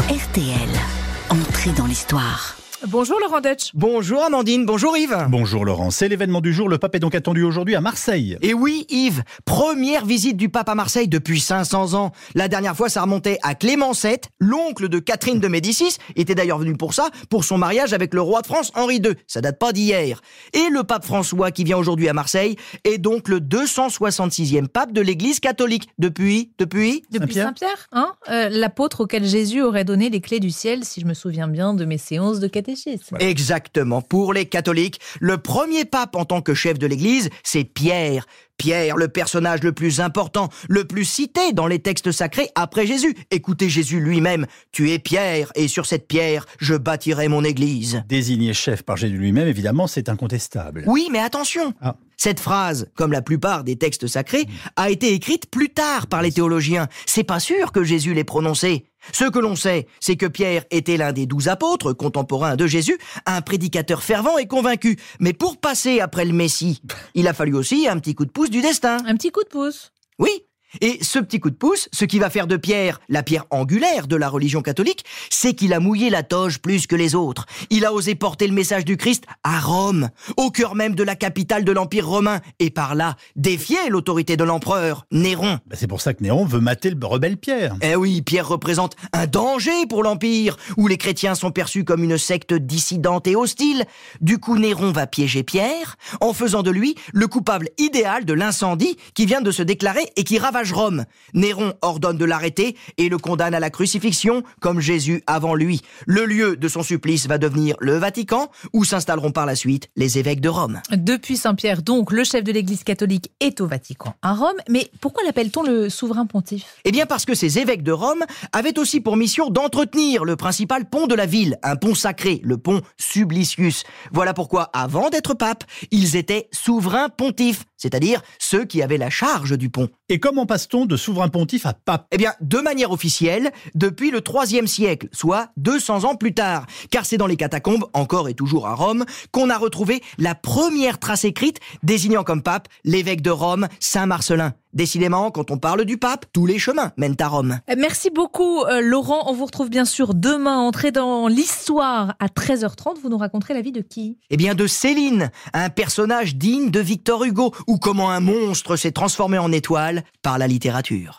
RTL. Entrée dans l'histoire. Bonjour Laurent Deutsch. Bonjour Amandine, bonjour Yves. Bonjour Laurent, c'est l'événement du jour. Le pape est donc attendu aujourd'hui à Marseille. Et oui Yves, première visite du pape à Marseille depuis 500 ans. La dernière fois ça remontait à Clément VII, l'oncle de Catherine de Médicis, était d'ailleurs venu pour ça, pour son mariage avec le roi de France Henri II. Ça date pas d'hier. Et le pape François qui vient aujourd'hui à Marseille est donc le 266e pape de l'église catholique. Depuis, depuis? Depuis Saint-Pierre Saint-Pierre, hein Euh, L'apôtre auquel Jésus aurait donné les clés du ciel, si je me souviens bien de mes séances de catéchisme. Exactement. Pour les catholiques, le premier pape en tant que chef de l'Église, c'est Pierre. Pierre, le personnage le plus important, le plus cité dans les textes sacrés après Jésus. Écoutez Jésus lui-même, Tu es Pierre, et sur cette pierre, je bâtirai mon Église. Désigné chef par Jésus lui-même, évidemment, c'est incontestable. Oui, mais attention Ah. Cette phrase, comme la plupart des textes sacrés, a été écrite plus tard par les théologiens. C'est pas sûr que Jésus l'ait prononcée. Ce que l'on sait, c'est que Pierre était l'un des douze apôtres contemporains de Jésus, un prédicateur fervent et convaincu. Mais pour passer après le Messie, il a fallu aussi un petit coup de pouce du destin. Un petit coup de pouce. Oui. Et ce petit coup de pouce, ce qui va faire de Pierre la pierre angulaire de la religion catholique, c'est qu'il a mouillé la toge plus que les autres. Il a osé porter le message du Christ à Rome, au cœur même de la capitale de l'Empire romain, et par là défier l'autorité de l'empereur, Néron. Bah, c'est pour ça que Néron veut mater le rebelle Pierre. Eh oui, Pierre représente un danger pour l'Empire, où les chrétiens sont perçus comme une secte dissidente et hostile. Du coup, Néron va piéger Pierre, en faisant de lui le coupable idéal de l'incendie qui vient de se déclarer et qui ravage Rome. Néron ordonne de l'arrêter et le condamne à la crucifixion, comme Jésus avant lui. Le lieu de son supplice va devenir le Vatican, où s'installeront par la suite les évêques de Rome. Depuis Saint-Pierre, donc, le chef de l'Église catholique est au Vatican, à Rome. Mais pourquoi l'appelle-t-on le souverain pontife? Eh bien parce que ces évêques de Rome avaient aussi pour mission d'entretenir le principal pont de la ville, un pont sacré, le pont Sublicius. Voilà pourquoi, avant d'être pape, ils étaient souverains pontifes, c'est-à-dire ceux qui avaient la charge du pont. Et comment passe-t-on de souverain pontife à pape? Eh bien, de manière officielle, depuis le IIIe siècle, soit 200 ans plus tard, car c'est dans les catacombes, encore et toujours à Rome, qu'on a retrouvé la première trace écrite désignant comme pape l'évêque de Rome, Saint Marcelin. Décidément, quand on parle du pape, tous les chemins mènent à Rome. Euh, Merci beaucoup, euh, Laurent. On vous retrouve bien sûr demain, entrée dans l'histoire à 13h30. Vous nous raconterez la vie de qui? Eh bien de Céline, un personnage digne de Victor Hugo, ou comment un monstre s'est transformé en étoile par la littérature.